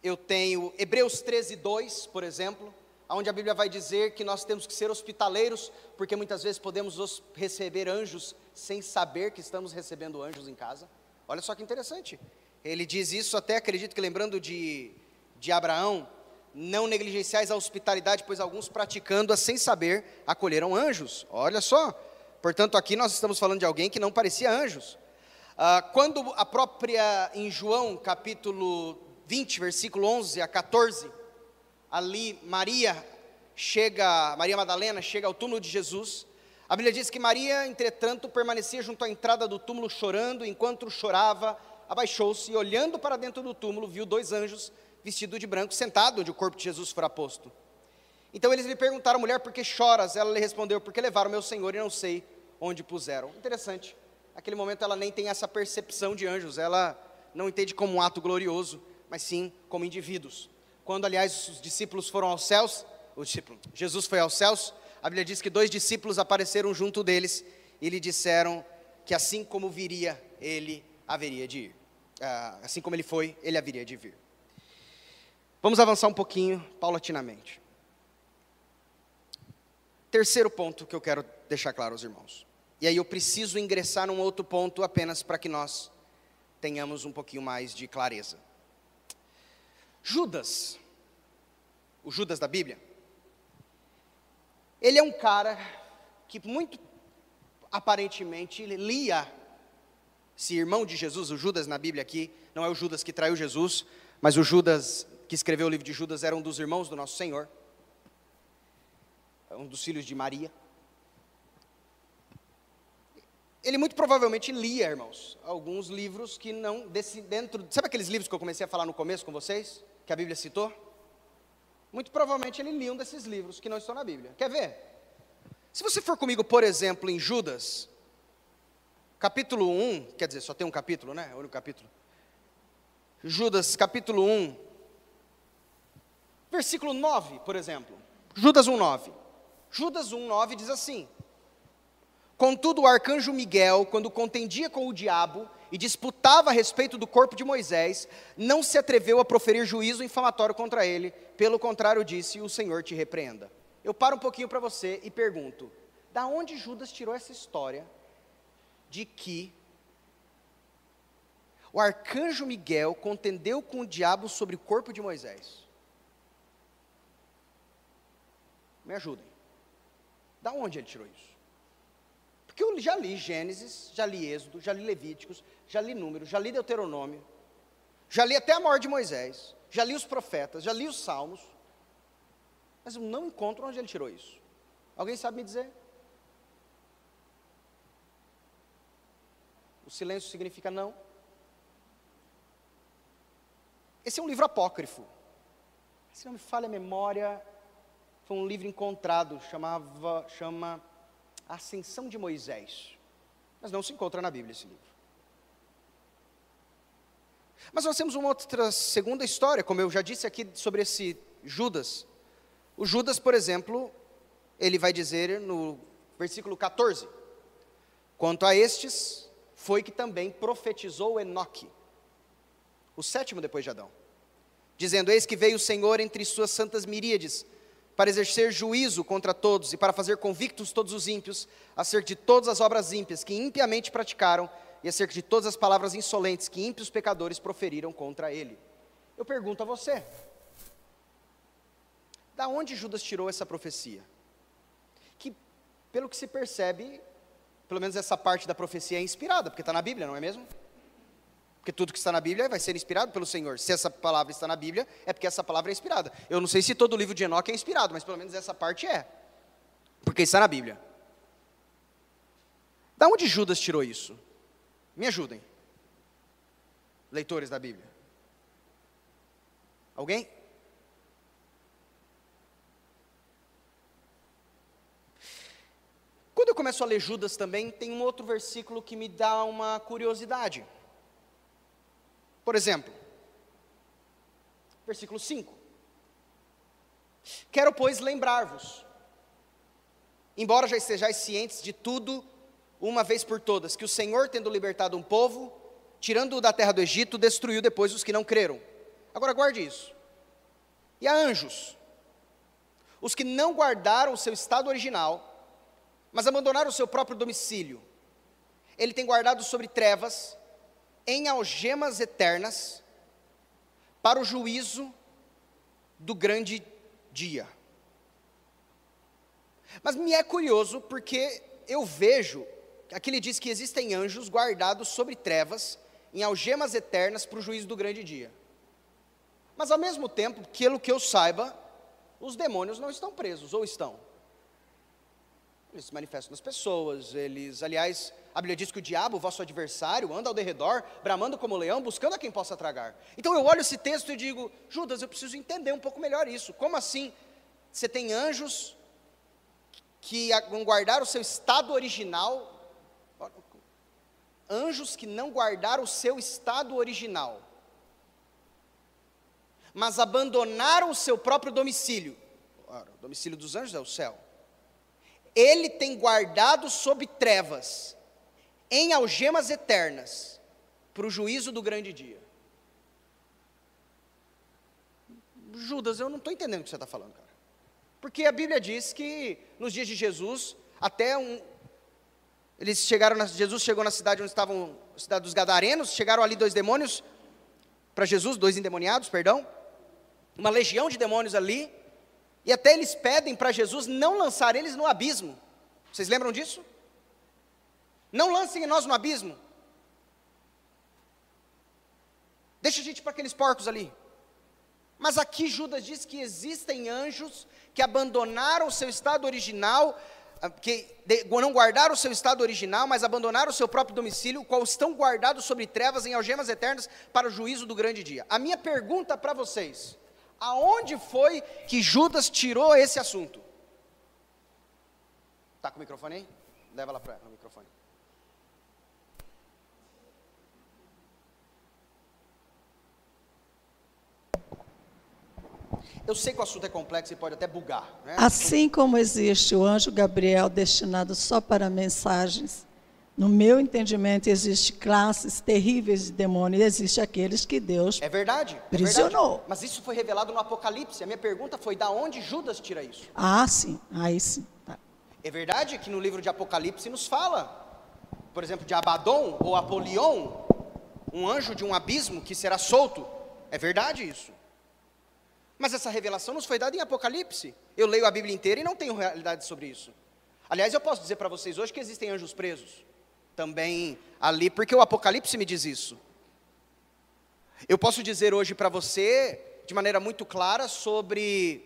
A: eu tenho Hebreus 13, 2, por exemplo, onde a Bíblia vai dizer que nós temos que ser hospitaleiros, porque muitas vezes podemos receber anjos sem saber que estamos recebendo anjos em casa. Olha só que interessante. Ele diz isso até, acredito que lembrando de, de Abraão, não negligenciais a hospitalidade, pois alguns praticando-a sem saber acolheram anjos. Olha só. Portanto, aqui nós estamos falando de alguém que não parecia anjos. Ah, quando a própria, em João capítulo 20, versículo 11 a 14, ali Maria chega, Maria Madalena chega ao túmulo de Jesus. A Bíblia diz que Maria, entretanto, permanecia junto à entrada do túmulo chorando, enquanto chorava, abaixou-se e olhando para dentro do túmulo, viu dois anjos vestidos de branco sentados onde o corpo de Jesus fora posto. Então eles lhe perguntaram, mulher, por que choras? Ela lhe respondeu, porque levaram meu Senhor e não sei onde puseram. Interessante. Naquele momento ela nem tem essa percepção de anjos, ela não entende como um ato glorioso, mas sim como indivíduos. Quando, aliás, os discípulos foram aos céus, o discípulo, Jesus foi aos céus, a Bíblia diz que dois discípulos apareceram junto deles e lhe disseram que assim como viria, ele haveria de ir. Ah, assim como ele foi, ele haveria de vir. Vamos avançar um pouquinho, paulatinamente. Terceiro ponto que eu quero deixar claro aos irmãos. E aí eu preciso ingressar num outro ponto apenas para que nós tenhamos um pouquinho mais de clareza. Judas, o Judas da Bíblia, ele é um cara que muito aparentemente lia, se irmão de Jesus, o Judas na Bíblia aqui, não é o Judas que traiu Jesus, mas o Judas que escreveu o livro de Judas era um dos irmãos do nosso Senhor, um dos filhos de Maria. Ele muito provavelmente lia, irmãos, alguns livros que não, desse, dentro, sabe aqueles livros que eu comecei a falar no começo com vocês? que a Bíblia citou? Muito provavelmente ele lia um desses livros que não estão na Bíblia. Quer ver? Se você for comigo, por exemplo, em Judas, capítulo 1, quer dizer, só tem um capítulo, né? É o capítulo. Judas, capítulo 1, versículo 9, por exemplo. Judas 1, 9. Judas 1, 9 diz assim: Contudo, o arcanjo Miguel, quando contendia com o diabo, e disputava a respeito do corpo de Moisés, não se atreveu a proferir juízo infamatório contra ele, pelo contrário disse: "O Senhor te repreenda". Eu paro um pouquinho para você e pergunto: da onde Judas tirou essa história de que o arcanjo Miguel contendeu com o diabo sobre o corpo de Moisés? Me ajudem. Da onde ele tirou isso? Porque eu já li Gênesis, já li Êxodo, já li Levíticos, já li Números, já li Deuteronômio, já li até a morte de Moisés, já li os profetas, já li os Salmos, mas eu não encontro onde ele tirou isso. Alguém sabe me dizer? O silêncio significa não. Esse é um livro apócrifo. Se não me falha a memória, foi um livro encontrado, chamava, chama Ascensão de Moisés. Mas não se encontra na Bíblia esse livro. Mas nós temos uma outra segunda história, como eu já disse aqui sobre esse Judas. O Judas, por exemplo, ele vai dizer no versículo 14: Quanto a estes, foi que também profetizou Enoque, o sétimo depois de Adão, dizendo: Eis que veio o Senhor entre suas santas miríades, para exercer juízo contra todos e para fazer convictos todos os ímpios acerca de todas as obras ímpias que impiamente praticaram e acerca de todas as palavras insolentes que ímpios pecadores proferiram contra ele. Eu pergunto a você: da onde Judas tirou essa profecia? Que, pelo que se percebe, pelo menos essa parte da profecia é inspirada, porque está na Bíblia, não é mesmo? Porque tudo que está na Bíblia vai ser inspirado pelo Senhor. Se essa palavra está na Bíblia, é porque essa palavra é inspirada. Eu não sei se todo o livro de Enoque é inspirado, mas pelo menos essa parte é. Porque está na Bíblia. Da onde Judas tirou isso? Me ajudem. Leitores da Bíblia. Alguém? Quando eu começo a ler Judas também, tem um outro versículo que me dá uma curiosidade. Por exemplo, versículo 5. Quero, pois, lembrar-vos, embora já estejais cientes de tudo, uma vez por todas, que o Senhor, tendo libertado um povo, tirando-o da terra do Egito, destruiu depois os que não creram. Agora guarde isso. E a anjos? Os que não guardaram o seu estado original, mas abandonaram o seu próprio domicílio. Ele tem guardado sobre trevas, em algemas eternas, para o juízo do grande dia. Mas me é curioso porque eu vejo, aqui ele diz que existem anjos guardados sobre trevas, em algemas eternas para o juízo do grande dia. Mas ao mesmo tempo, pelo que eu saiba, os demônios não estão presos, ou estão? Eles se manifestam nas pessoas, eles, aliás, a Bíblia diz que o diabo, vosso adversário, anda ao derredor, bramando como leão, buscando a quem possa tragar. Então eu olho esse texto e digo, Judas, eu preciso entender um pouco melhor isso. Como assim? Você tem anjos que vão guardar o seu estado original, anjos que não guardaram o seu estado original, mas abandonaram o seu próprio domicílio. O domicílio dos anjos é o céu. Ele tem guardado sob trevas, em algemas eternas, para o juízo do grande dia. Judas, eu não estou entendendo o que você está falando, cara. Porque a Bíblia diz que nos dias de Jesus, até um. Eles chegaram, na, Jesus chegou na cidade onde estavam, cidade dos Gadarenos, chegaram ali dois demônios para Jesus, dois endemoniados, perdão, uma legião de demônios ali, e até eles pedem para Jesus não lançar eles no abismo. Vocês lembram disso? Não lancem nós no abismo. Deixa a gente para aqueles porcos ali. Mas aqui Judas diz que existem anjos que abandonaram o seu estado original, ah, que não guardaram o seu estado original, mas abandonaram o seu próprio domicílio, o qual estão guardados sobre trevas em algemas eternas para o juízo do grande dia. A minha pergunta para vocês: aonde foi que Judas tirou esse assunto? Está com o microfone aí? Leva lá para o microfone. Eu sei que o assunto é complexo e pode até bugar. Né?
D: Assim como existe o anjo Gabriel destinado só para mensagens, no meu entendimento, existe classes terríveis de demônios, e existe aqueles que Deus
A: é verdade,
D: prisionou.
A: É verdade. Mas isso foi revelado no Apocalipse. A minha pergunta foi: da onde Judas tira isso?
D: Ah, sim, aí sim. Tá.
A: É verdade que no livro de Apocalipse nos fala, por exemplo, de Abaddon ou Apolion, um anjo de um abismo que será solto. É verdade isso. Mas essa revelação nos foi dada em Apocalipse. Eu leio a Bíblia inteira e não tenho realidade sobre isso. Aliás, eu posso dizer para vocês hoje que existem anjos presos também ali, porque o Apocalipse me diz isso. Eu posso dizer hoje para você, de maneira muito clara, sobre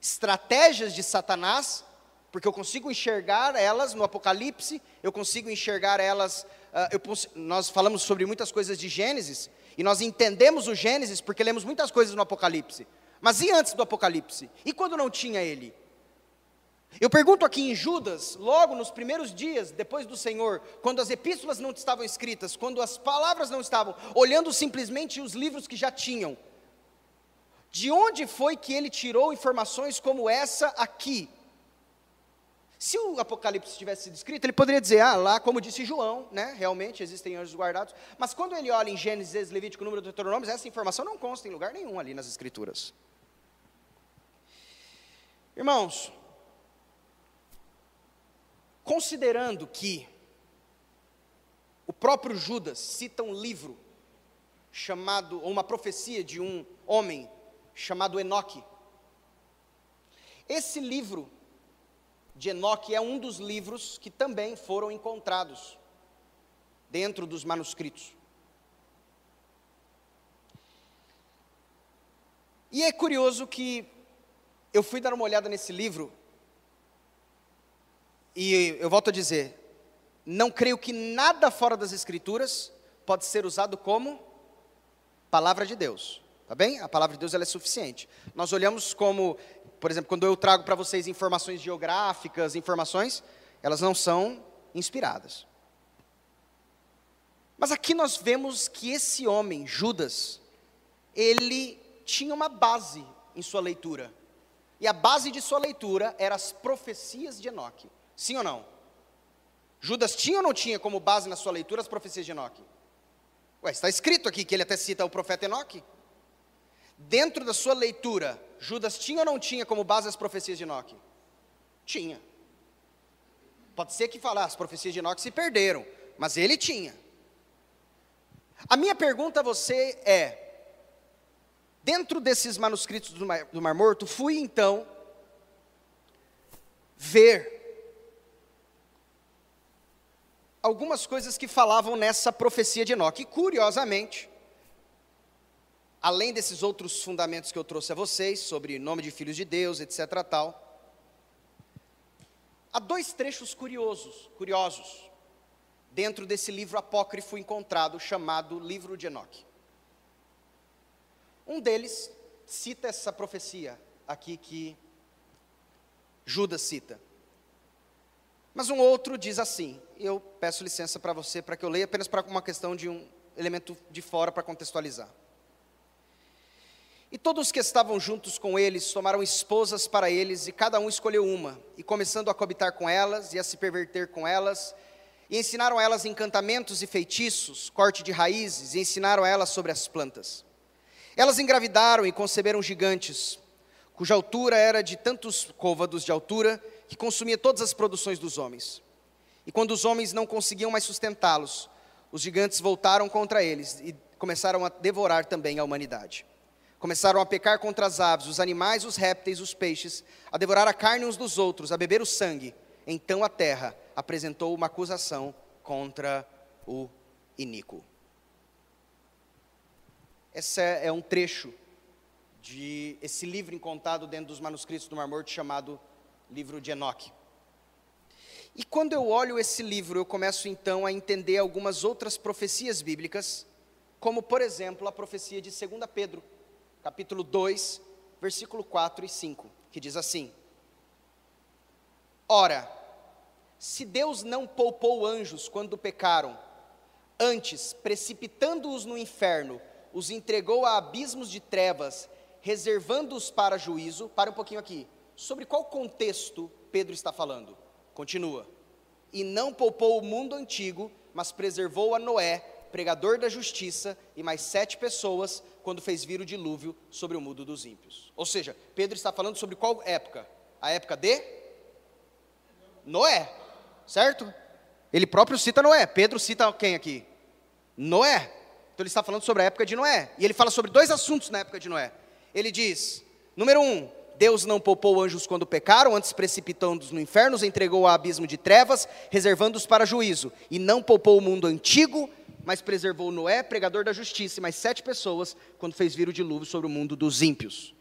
A: estratégias de Satanás, porque eu consigo enxergar elas no Apocalipse, eu consigo enxergar elas. Uh, eu, nós falamos sobre muitas coisas de Gênesis, e nós entendemos o Gênesis porque lemos muitas coisas no Apocalipse. Mas e antes do Apocalipse? E quando não tinha ele? Eu pergunto aqui em Judas, logo nos primeiros dias depois do Senhor, quando as epístolas não estavam escritas, quando as palavras não estavam, olhando simplesmente os livros que já tinham, de onde foi que ele tirou informações como essa aqui? Se o Apocalipse tivesse sido escrito, ele poderia dizer, ah, lá, como disse João, né, realmente existem anjos guardados. Mas quando ele olha em Gênesis, Levítico, Número, Deuteronômio, essa informação não consta em lugar nenhum ali nas Escrituras. Irmãos, considerando que o próprio Judas cita um livro chamado, ou uma profecia de um homem chamado Enoque. Esse livro de Enoque é um dos livros que também foram encontrados dentro dos manuscritos. E é curioso que eu fui dar uma olhada nesse livro, e eu volto a dizer, não creio que nada fora das Escrituras pode ser usado como palavra de Deus. Tá bem? A palavra de Deus ela é suficiente. Nós olhamos como, por exemplo, quando eu trago para vocês informações geográficas, informações, elas não são inspiradas. Mas aqui nós vemos que esse homem, Judas, ele tinha uma base em sua leitura. E a base de sua leitura eram as profecias de Enoque. Sim ou não? Judas tinha ou não tinha como base na sua leitura as profecias de Enoque? Ué, está escrito aqui que ele até cita o profeta Enoque. Dentro da sua leitura, Judas tinha ou não tinha como base as profecias de Enoque? Tinha. Pode ser que falar, as profecias de Enoque se perderam, mas ele tinha. A minha pergunta a você é: dentro desses manuscritos do Mar, do Mar Morto, fui então ver algumas coisas que falavam nessa profecia de Enoque. E, curiosamente, além desses outros fundamentos que eu trouxe a vocês, sobre nome de filhos de Deus, etc. tal, há dois trechos curiosos, curiosos dentro desse livro apócrifo encontrado chamado Livro de Enoque. Um deles cita essa profecia aqui que Judas cita. Mas um outro diz assim, eu peço licença para você para que eu leia apenas para uma questão de um elemento de fora para contextualizar. E todos que estavam juntos com eles tomaram esposas para eles, e cada um escolheu uma, e começando a cobitar com elas e a se perverter com elas, e ensinaram a elas encantamentos e feitiços, corte de raízes, e ensinaram a elas sobre as plantas. Elas engravidaram e conceberam gigantes, cuja altura era de tantos côvados de altura, que consumia todas as produções dos homens. E quando os homens não conseguiam mais sustentá-los, os gigantes voltaram contra eles e começaram a devorar também a humanidade. Começaram a pecar contra as aves, os animais, os répteis, os peixes, a devorar a carne uns dos outros, a beber o sangue. Então a terra apresentou uma acusação contra o iníquo. Esse é um trecho de esse livro encontrado dentro dos manuscritos do Mar Morto chamado Livro de Enoque. E quando eu olho esse livro, eu começo então a entender algumas outras profecias bíblicas, como por exemplo a profecia de 2 Pedro, capítulo 2, versículo 4 e 5, que diz assim: Ora, se Deus não poupou anjos quando pecaram, antes, precipitando-os no inferno, os entregou a abismos de trevas, reservando-os para juízo. Para um pouquinho aqui. Sobre qual contexto Pedro está falando? Continua. E não poupou o mundo antigo, mas preservou a Noé, pregador da justiça, e mais sete pessoas, quando fez vir o dilúvio sobre o mundo dos ímpios. Ou seja, Pedro está falando sobre qual época? A época de Noé certo? Ele próprio cita Noé. Pedro cita quem aqui? Noé. Então ele está falando sobre a época de Noé. E ele fala sobre dois assuntos na época de Noé. Ele diz: número um, Deus não poupou anjos quando pecaram, antes precipitando-os no inferno, os entregou ao abismo de trevas, reservando-os para juízo. E não poupou o mundo antigo, mas preservou Noé, pregador da justiça, e mais sete pessoas, quando fez vir o dilúvio sobre o mundo dos ímpios.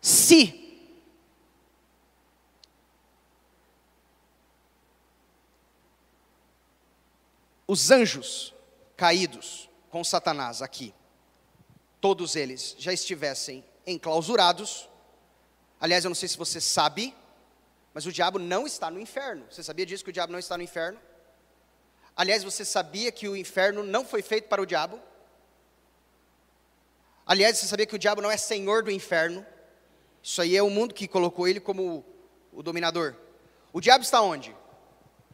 A: Se os anjos caídos com Satanás aqui, todos eles já estivessem enclausurados. Aliás, eu não sei se você sabe, mas o diabo não está no inferno. Você sabia disso que o diabo não está no inferno? Aliás, você sabia que o inferno não foi feito para o diabo? Aliás, você sabia que o diabo não é senhor do inferno? Isso aí é o mundo que colocou ele como o dominador. O diabo está onde?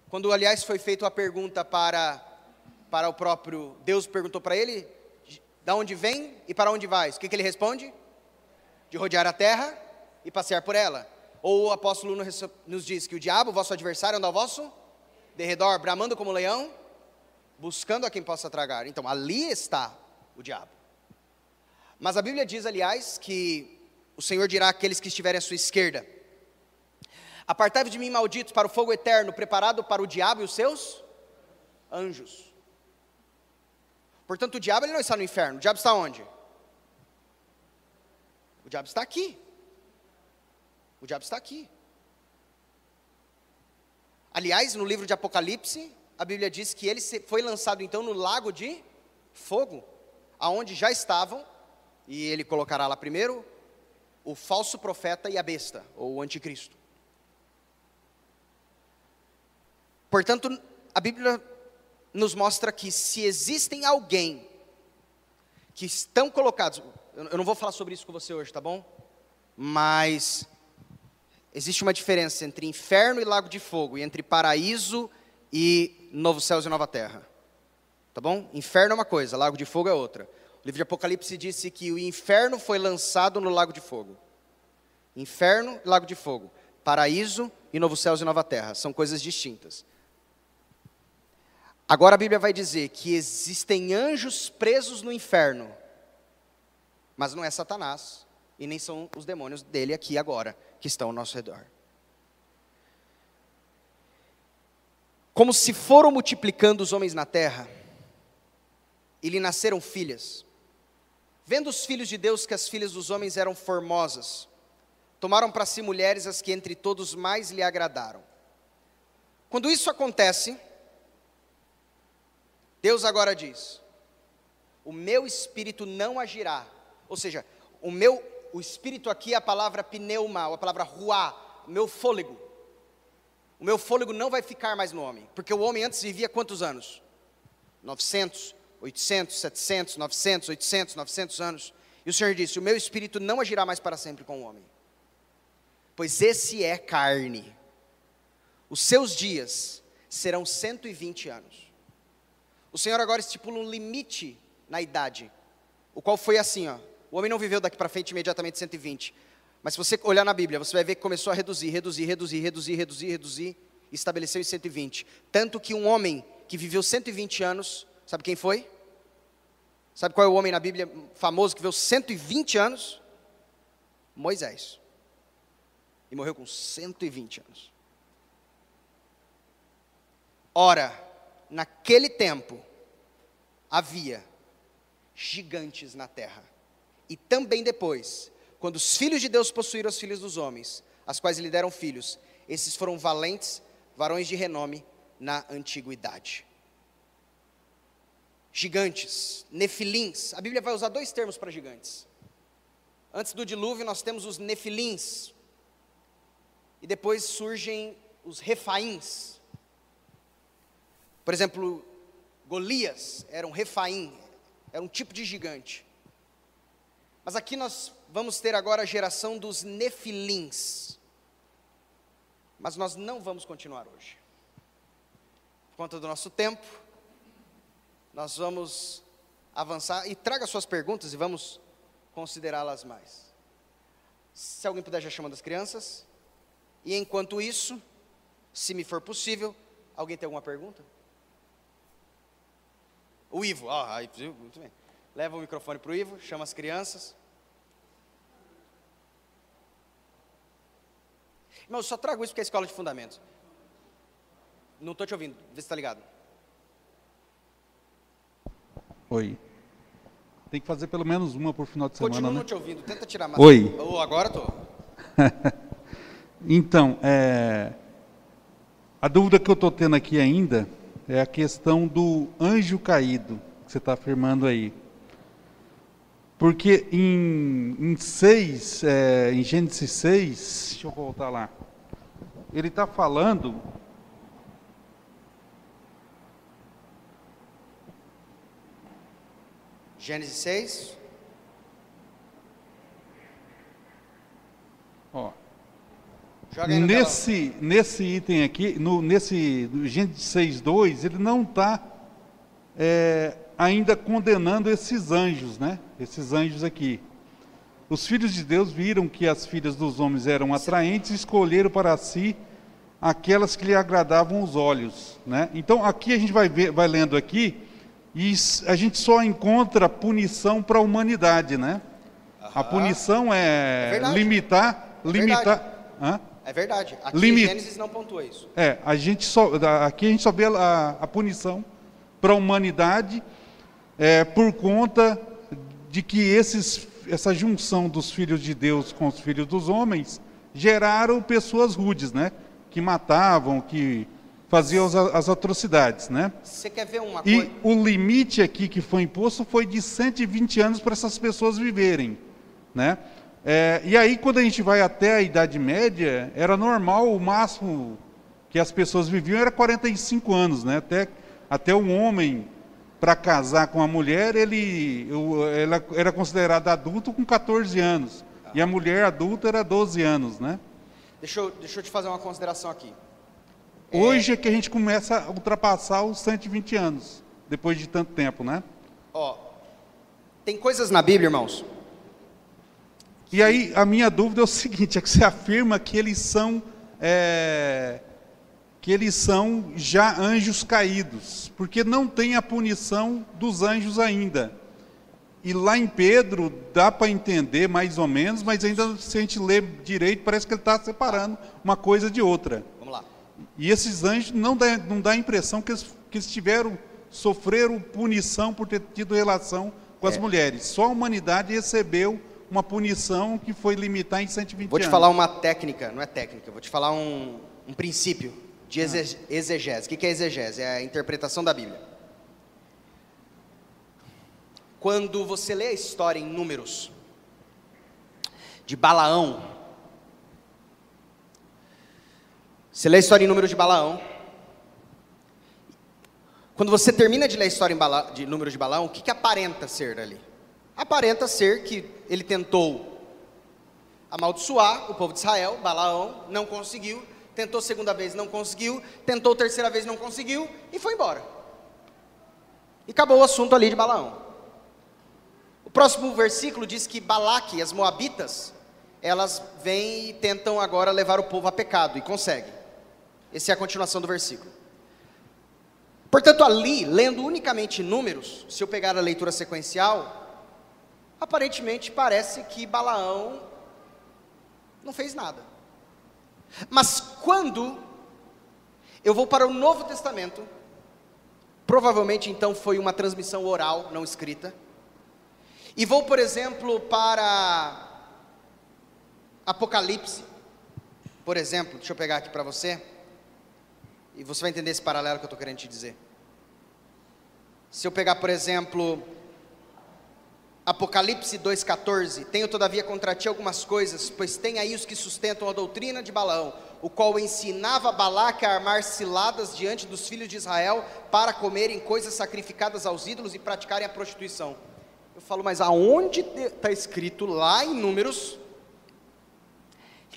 A: Quando, aliás, foi feita a pergunta para, para o próprio Deus, perguntou para ele: da onde vem e para onde vais? O que, que ele responde? De rodear a terra e passear por ela. Ou o apóstolo nos diz que o diabo, vosso adversário, anda ao vosso derredor, bramando como leão, buscando a quem possa tragar. Então, ali está o diabo. Mas a Bíblia diz, aliás, que o Senhor dirá àqueles que estiverem à sua esquerda: Apartai-vos de mim, malditos, para o fogo eterno, preparado para o diabo e os seus anjos. Portanto, o diabo ele não está no inferno. O diabo está onde? O diabo está aqui. O diabo está aqui. Aliás, no livro de Apocalipse, a Bíblia diz que ele foi lançado então no lago de fogo, aonde já estavam, e ele colocará lá primeiro o falso profeta e a besta, ou o anticristo. Portanto, a Bíblia nos mostra que se existem alguém que estão colocados, eu não vou falar sobre isso com você hoje, tá bom? Mas existe uma diferença entre inferno e lago de fogo, e entre paraíso e novo céus e nova terra. Tá bom? Inferno é uma coisa, lago de fogo é outra. O livro de Apocalipse disse que o inferno foi lançado no lago de fogo. Inferno e lago de fogo. Paraíso e novo céus e nova terra. São coisas distintas. Agora a Bíblia vai dizer que existem anjos presos no inferno. Mas não é Satanás. E nem são os demônios dele aqui agora, que estão ao nosso redor. Como se foram multiplicando os homens na terra, e lhe nasceram filhas. Vendo os filhos de Deus que as filhas dos homens eram formosas, tomaram para si mulheres as que entre todos mais lhe agradaram. Quando isso acontece, Deus agora diz: O meu espírito não agirá. Ou seja, o meu o espírito aqui é a palavra pneuma, ou a palavra ruá, o meu fôlego. O meu fôlego não vai ficar mais no homem, porque o homem antes vivia quantos anos? 900, 800, 700, 900, 800, 900 anos. E o Senhor disse: O meu espírito não agirá mais para sempre com o homem, pois esse é carne. Os seus dias serão 120 anos. O Senhor agora estipula um limite na idade, o qual foi assim: ó, o homem não viveu daqui para frente imediatamente 120. Mas se você olhar na Bíblia, você vai ver que começou a reduzir, reduzir, reduzir, reduzir, reduzir, reduzir, e estabeleceu em 120. Tanto que um homem que viveu 120 anos, sabe quem foi? Sabe qual é o homem na Bíblia famoso que viveu 120 anos? Moisés. E morreu com 120 anos. Ora, naquele tempo, havia gigantes na terra. E também depois, quando os filhos de Deus possuíram os filhos dos homens, as quais lhe deram filhos, esses foram valentes, varões de renome na antiguidade. Gigantes, nefilins. A Bíblia vai usar dois termos para gigantes. Antes do dilúvio, nós temos os nefilins. E depois surgem os refaíns. Por exemplo, Golias era um refaim, era um tipo de gigante. Mas aqui nós vamos ter agora a geração dos nefilins. Mas nós não vamos continuar hoje. Por conta do nosso tempo, nós vamos avançar e traga suas perguntas e vamos considerá-las mais. Se alguém puder já chamando as crianças. E enquanto isso, se me for possível, alguém tem alguma pergunta? O Ivo, ah, muito bem. Leva o microfone para o Ivo, chama as crianças. Irmão, eu só trago isso porque é escola de fundamentos. Não estou te ouvindo, vê se está ligado.
E: Oi. Tem que fazer pelo menos uma por final de semana,
A: Continuo
E: né?
A: não te ouvindo, tenta tirar mais.
E: Oi.
A: Oh, agora estou.
E: Então, é, a dúvida que eu estou tendo aqui ainda é a questão do anjo caído, que você está afirmando aí. Porque em, em 6, é, em Gênesis 6, deixa eu voltar lá, ele está falando
A: Gênesis 6.
E: ó, Nesse, nesse item aqui, no, nesse no Gênesis 6.2, ele não está ainda condenando esses anjos, né? Esses anjos aqui. Os filhos de Deus viram que as filhas dos homens eram atraentes e escolheram para si aquelas que lhe agradavam os olhos, né? Então aqui a gente vai, ver, vai lendo aqui e a gente só encontra punição para a humanidade, né? A
A: Aham.
E: punição
A: É
E: é, limitar,
A: É
E: limitar. Hã?
A: É verdade. Aqui
E: Limite.
A: Gênesis não pontua isso.
E: É, a gente só, aqui a gente só vê a, a punição para a humanidade é, por conta de que esses, essa junção dos filhos de Deus com os filhos dos homens geraram pessoas rudes, né? Que matavam, que faziam as, as atrocidades, né?
A: Você quer ver uma
E: E
A: coisa?
E: o limite aqui que foi imposto foi de 120 anos para essas pessoas viverem, né? É, e aí quando a gente vai até a Idade Média, era normal, o máximo que as pessoas viviam era 45 anos, né? Até, até um homem, para casar com a mulher, ele, ela era considerado adulto com 14 anos. E a mulher adulta era 12 anos, né?
A: Deixa eu, deixa eu te fazer uma consideração aqui.
E: Hoje é que a gente começa a ultrapassar os 120 anos, depois de tanto tempo, né?
A: Ó, tem coisas na Bíblia, irmãos.
E: E aí a minha dúvida é o seguinte, é que você afirma que eles são é, que eles são já anjos caídos, porque não tem a punição dos anjos ainda. E lá em Pedro dá para entender mais ou menos, mas ainda se a gente ler direito, parece que ele está separando uma coisa de outra.
A: Vamos lá.
E: E esses anjos não dá, não dá a impressão que eles, que eles tiveram, sofreram punição por ter tido relação com as
A: É.
E: mulheres. Só a humanidade recebeu uma punição que foi limitar em 120
A: Vou te
E: anos.
A: falar uma técnica, não é técnica, vou te falar um, um princípio de exe- exegese. O que que é exegese? É a interpretação da Bíblia. Quando você lê a história em números de Balaão, você lê a história em números de Balaão, quando você termina de ler a história em Bala, de números de Balaão, o que, que aparenta ser ali? Aparenta ser que ele tentou amaldiçoar o povo de Israel, Balaão, não conseguiu, tentou segunda vez, não conseguiu, tentou terceira vez, não conseguiu, e foi embora. E acabou o assunto ali de Balaão. O próximo versículo diz que Balaque as moabitas, elas vêm e tentam agora levar o povo a pecado, e conseguem. Essa é a continuação do versículo. Portanto, ali, lendo unicamente números, se eu pegar a leitura sequencial, aparentemente parece que Balaão não fez nada. Mas quando eu vou para o Novo Testamento, provavelmente então foi uma transmissão oral, não escrita, e vou, por exemplo, para Apocalipse, por exemplo, deixa eu pegar aqui para você, e você vai entender esse paralelo que eu estou querendo te dizer. Se eu pegar, por exemplo, Apocalipse 2,14: Tenho todavia contra ti algumas coisas, pois tem aí os que sustentam a doutrina de Balaão, o qual ensinava Balaque a armar ciladas diante dos filhos de Israel para comerem coisas sacrificadas aos ídolos e praticarem a prostituição. Eu falo, mas aonde está escrito lá em Números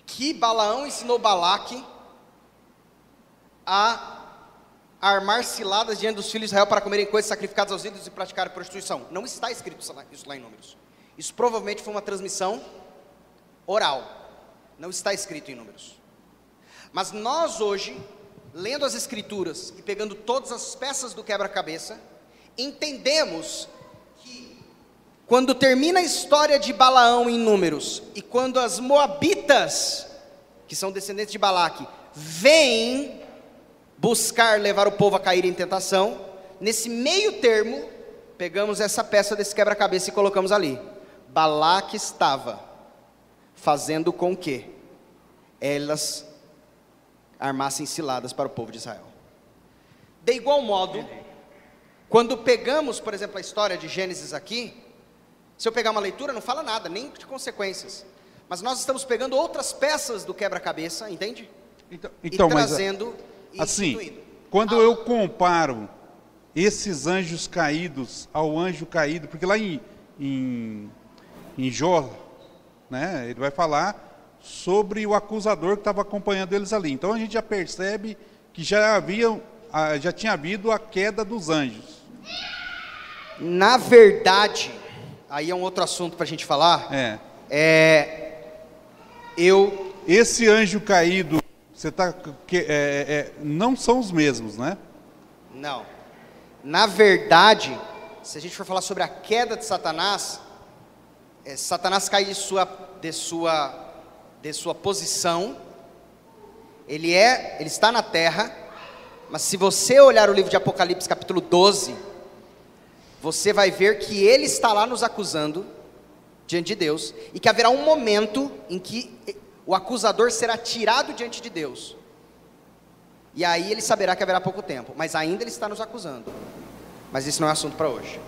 A: que Balaão ensinou Balaque a armar ciladas diante dos filhos de Israel para comerem coisas sacrificadas aos ídolos e praticarem prostituição. Não está escrito isso lá em Números. Isso provavelmente foi uma transmissão oral. Não está escrito em Números. Mas nós hoje, lendo as Escrituras e pegando todas as peças do quebra-cabeça, entendemos que quando termina a história de Balaão em Números e quando as Moabitas, que são descendentes de Balaque, vêm buscar levar o povo a cair em tentação, nesse meio termo, pegamos essa peça desse quebra-cabeça e colocamos ali. Balaque estava fazendo com que elas armassem ciladas para o povo de Israel. De igual modo, quando pegamos, por exemplo, a história de Gênesis aqui, se eu pegar uma leitura, não fala nada, nem de consequências. Mas nós estamos pegando outras peças do quebra-cabeça, entende?
E: Então,
A: e
E: então mas
A: trazendo e
E: assim, quando
A: Ah,
E: eu comparo esses anjos caídos ao anjo caído, porque lá em, em, em Jó, né, ele vai falar sobre o acusador que estava acompanhando eles ali. Então a gente já percebe que já havia, já tinha havido a queda dos anjos.
A: Na verdade, aí é um outro assunto para a gente falar.
E: É.
A: É, eu
E: Esse anjo caído, você tá, que, é, é, não são os mesmos, né?
A: não. Na verdade, se a gente for falar sobre a queda de Satanás, é, Satanás cai de sua, de sua, de sua posição. Ele é, ele está na terra, mas se você olhar o livro de Apocalipse capítulo 12, você vai ver que ele está lá nos acusando diante de Deus e que haverá um momento em que o acusador será tirado diante de Deus. E aí ele saberá que haverá pouco tempo, mas ainda ele está nos acusando. Mas isso não é assunto para hoje.